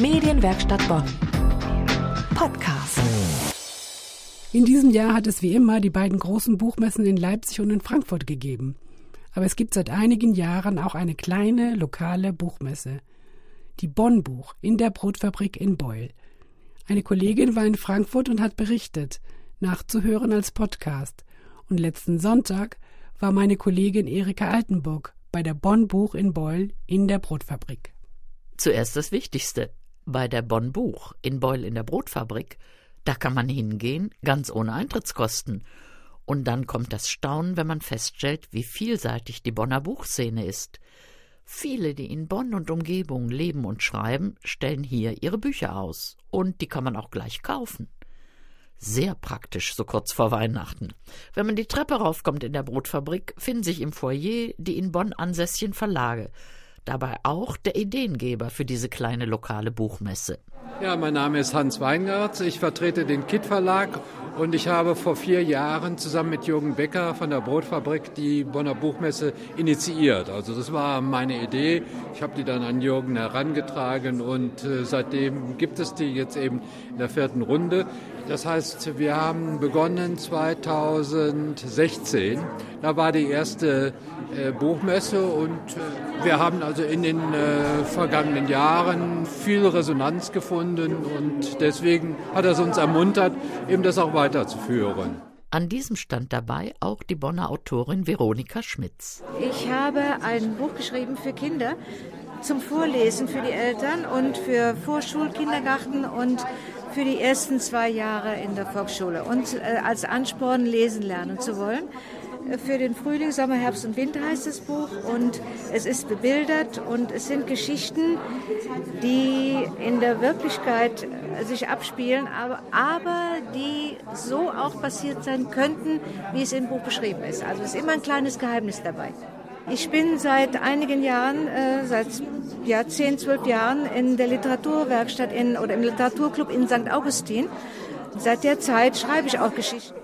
Medienwerkstatt Bonn. Podcast. In diesem Jahr hat es wie immer die beiden großen Buchmessen in Leipzig und in Frankfurt gegeben. Aber es gibt seit einigen Jahren auch eine kleine lokale Buchmesse. Die Bonn Buch in der Brotfabrik in Beul. Eine Kollegin war in Frankfurt und hat berichtet, nachzuhören als Podcast. Und letzten Sonntag war meine Kollegin Erika Altenburg bei der Bonn Buch in Beul in der Brotfabrik. Zuerst das Wichtigste. Bei der Bonn Buch in Beul in der Brotfabrik, da kann man hingehen, ganz ohne Eintrittskosten. Und dann kommt das Staunen, wenn man feststellt, wie vielseitig die Bonner Buchszene ist. Viele, die in Bonn und Umgebung leben und schreiben, stellen hier ihre Bücher aus. Und die kann man auch gleich kaufen. Sehr praktisch, so kurz vor Weihnachten. Wenn man die Treppe raufkommt in der Brotfabrik, finden sich im Foyer die in Bonn ansässigen Verlage. Dabei auch der Ideengeber für diese kleine lokale Buchmesse. Ja, mein Name ist Hans Weingart. Ich vertrete den KIT Verlag und ich habe vor vier Jahren zusammen mit Jürgen Becker von der Brotfabrik die Bonner Buchmesse initiiert. Also das war meine Idee. Ich habe die dann an Jürgen herangetragen und äh, seitdem gibt es die jetzt eben in der vierten Runde. Das heißt, wir haben begonnen 2016. Da war die erste äh, Buchmesse und äh, wir haben also in den äh, vergangenen Jahren viel Resonanz gefunden und deswegen hat es uns ermuntert, eben das auch weiterzuführen. An diesem stand dabei auch die Bonner Autorin Veronika Schmitz. Ich habe ein Buch geschrieben für Kinder zum Vorlesen für die Eltern und für Vorschulkindergarten und für die ersten zwei Jahre in der Volksschule und äh, als Ansporn lesen lernen zu wollen. Für den Frühling, Sommer, Herbst und Winter heißt das Buch und es ist bebildert und es sind Geschichten, die in der Wirklichkeit sich abspielen, aber, aber die so auch passiert sein könnten, wie es im Buch beschrieben ist. Also es ist immer ein kleines Geheimnis dabei. Ich bin seit einigen Jahren, äh, seit ja, 10, 12 Jahren in der Literaturwerkstatt in, oder im Literaturclub in St. Augustin. Seit der Zeit schreibe ich auch Geschichten.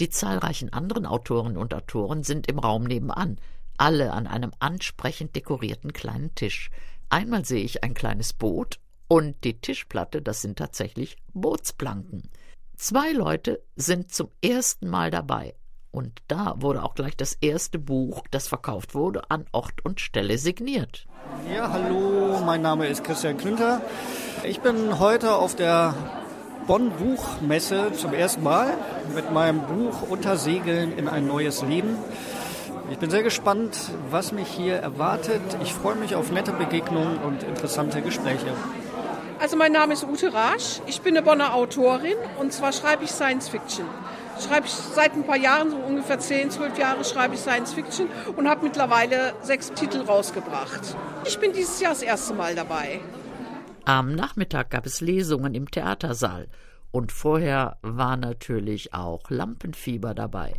Die zahlreichen anderen Autorinnen und Autoren sind im Raum nebenan, alle an einem ansprechend dekorierten kleinen Tisch. Einmal sehe ich ein kleines Boot und die Tischplatte, das sind tatsächlich Bootsplanken. Zwei Leute sind zum ersten Mal dabei. Und da wurde auch gleich das erste Buch, das verkauft wurde, an Ort und Stelle signiert. Ja, hallo, mein Name ist Christian Klünter. Ich bin heute auf der Bonn Buchmesse zum ersten Mal mit meinem Buch Untersegeln in ein neues Leben. Ich bin sehr gespannt, was mich hier erwartet. Ich freue mich auf nette Begegnungen und interessante Gespräche. Also mein Name ist Ute Rasch. Ich bin eine Bonner Autorin und zwar schreibe ich Science Fiction schreibe ich seit ein paar Jahren, so ungefähr 10, 12 Jahre, schreibe ich Science Fiction und habe mittlerweile sechs Titel rausgebracht. Ich bin dieses Jahr das erste Mal dabei. Am Nachmittag gab es Lesungen im Theatersaal und vorher war natürlich auch Lampenfieber dabei.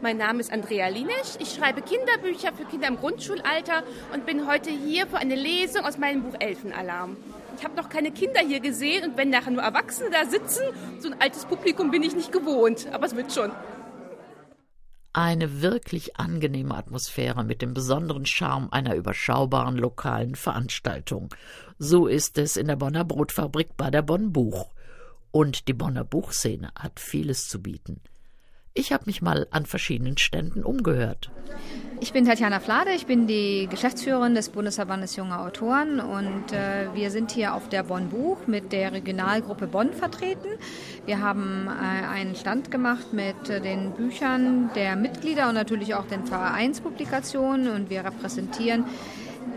Mein Name ist Andrea Linesch. Ich schreibe Kinderbücher für Kinder im Grundschulalter und bin heute hier für eine Lesung aus meinem Buch Elfenalarm. Ich habe noch keine Kinder hier gesehen und wenn nachher nur Erwachsene da sitzen, so ein altes Publikum bin ich nicht gewohnt, aber es wird schon. Eine wirklich angenehme Atmosphäre mit dem besonderen Charme einer überschaubaren lokalen Veranstaltung. So ist es in der Bonner Brotfabrik bei der Bonn Buch. Und die Bonner Buchszene hat vieles zu bieten. Ich habe mich mal an verschiedenen Ständen umgehört. Ich bin Tatjana Flade, ich bin die Geschäftsführerin des Bundesverbandes junger Autoren und äh, wir sind hier auf der Bonn Buch mit der Regionalgruppe Bonn vertreten. Wir haben äh, einen Stand gemacht mit äh, den Büchern der Mitglieder und natürlich auch den Vereinspublikationen und wir repräsentieren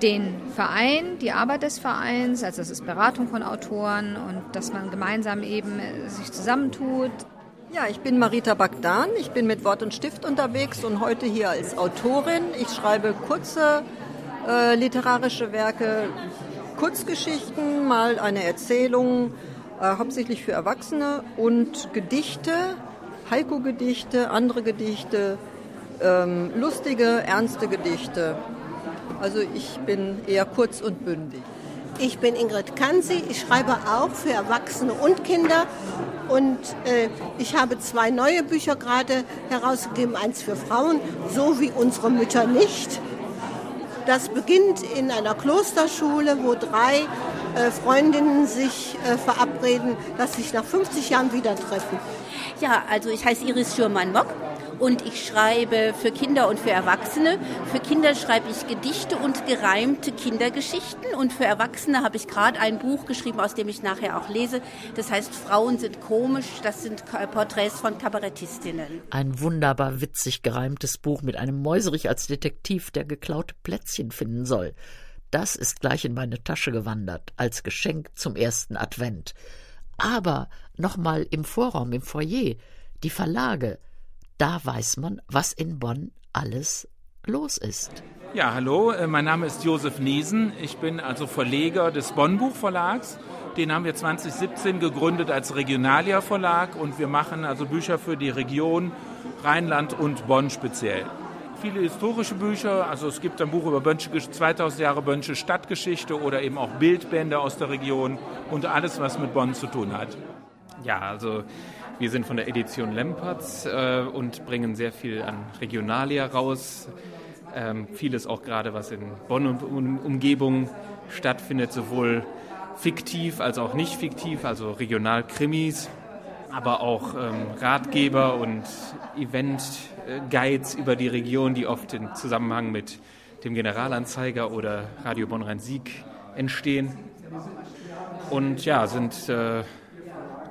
den Verein, die Arbeit des Vereins, also das ist Beratung von Autoren und dass man gemeinsam eben äh, sich zusammentut, ja, ich bin Marita Bagdan. Ich bin mit Wort und Stift unterwegs und heute hier als Autorin. Ich schreibe kurze äh, literarische Werke, Kurzgeschichten, mal eine Erzählung, äh, hauptsächlich für Erwachsene und Gedichte, Heiko-Gedichte, andere Gedichte, ähm, lustige, ernste Gedichte. Also ich bin eher kurz und bündig. Ich bin Ingrid Kansi. Ich schreibe auch für Erwachsene und Kinder. Und äh, ich habe zwei neue Bücher gerade herausgegeben. Eins für Frauen, so wie unsere Mütter nicht. Das beginnt in einer Klosterschule, wo drei äh, Freundinnen sich äh, verabreden, dass sich nach 50 Jahren wieder treffen. Ja, also ich heiße Iris Schürmann-Mock und ich schreibe für Kinder und für Erwachsene. Für Kinder schreibe ich Gedichte und gereimte Kindergeschichten und für Erwachsene habe ich gerade ein Buch geschrieben, aus dem ich nachher auch lese. Das heißt Frauen sind komisch. Das sind Porträts von Kabarettistinnen. Ein wunderbar witzig gereimtes Buch mit einem Mäuserich als Detektiv, der geklaute Plätzchen finden soll. Das ist gleich in meine Tasche gewandert, als Geschenk zum ersten Advent. Aber nochmal im Vorraum, im Foyer, die Verlage, da weiß man, was in Bonn alles los ist. Ja, hallo, äh, mein Name ist Josef Niesen. Ich bin also Verleger des Bonn Buchverlags. Den haben wir 2017 gegründet als Regionalia Verlag und wir machen also Bücher für die Region Rheinland und Bonn speziell. Viele historische Bücher, also es gibt ein Buch über Bönsche, 2000 Jahre Bönsche Stadtgeschichte oder eben auch Bildbände aus der Region und alles, was mit Bonn zu tun hat. Ja, also wir sind von der Edition Lempertz äh, und bringen sehr viel an Regionalia raus. Ähm, vieles auch gerade, was in Bonn und um Umgebung stattfindet, sowohl fiktiv als auch nicht fiktiv, also Regionalkrimis, aber auch ähm, Ratgeber und Event-Guides über die Region, die oft im Zusammenhang mit dem Generalanzeiger oder Radio Bonn-Rhein-Sieg entstehen. Und ja, sind äh,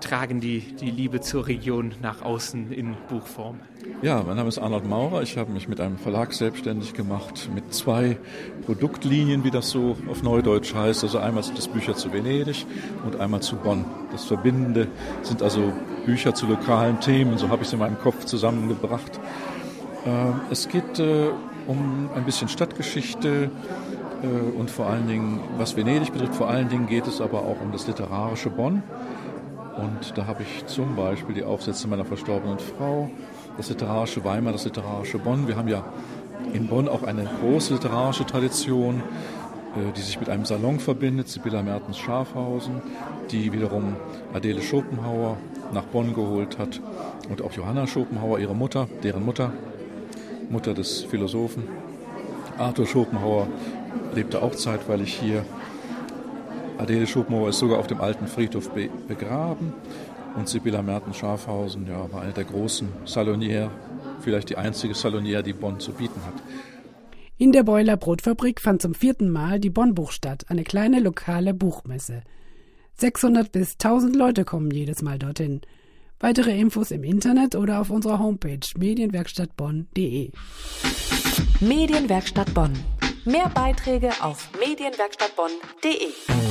tragen die, die Liebe zur Region nach außen in Buchform. Ja, mein Name ist Arnold Maurer. Ich habe mich mit einem Verlag selbstständig gemacht, mit zwei Produktlinien, wie das so auf Neudeutsch heißt. Also einmal sind es Bücher zu Venedig und einmal zu Bonn. Das Verbindende sind also Bücher zu lokalen Themen. So habe ich es in meinem Kopf zusammengebracht. Ähm, es geht äh, um ein bisschen Stadtgeschichte, äh, und vor allen Dingen, was Venedig betrifft, vor allen Dingen geht es aber auch um das literarische Bonn. Und da habe ich zum Beispiel die Aufsätze meiner verstorbenen Frau, das literarische Weimar, das literarische Bonn. Wir haben ja in Bonn auch eine große literarische Tradition, äh, die sich mit einem Salon verbindet, Sibylla Mertens Schafhausen, die wiederum Adele Schopenhauer nach Bonn geholt hat und auch Johanna Schopenhauer, ihre Mutter, deren Mutter, Mutter des Philosophen. Arthur Schopenhauer lebte auch zeitweilig hier Adele Schopenhauer ist sogar auf dem alten Friedhof be begraben. Und Sibylla Merten-Schafhausen ja, war eine der großen Saloniere, vielleicht die einzige Saloniere, die Bonn zu bieten hat. In der Beuler Brotfabrik fand zum vierten Mal die Bonn-Buch statt, eine kleine lokale Buchmesse. 600 bis 1000 Leute kommen jedes Mal dorthin. Weitere Infos im Internet oder auf unserer Homepage medienwerkstattbonn.de. Medienwerkstatt Bonn. Mehr Beiträge auf medienwerkstattbonn.de.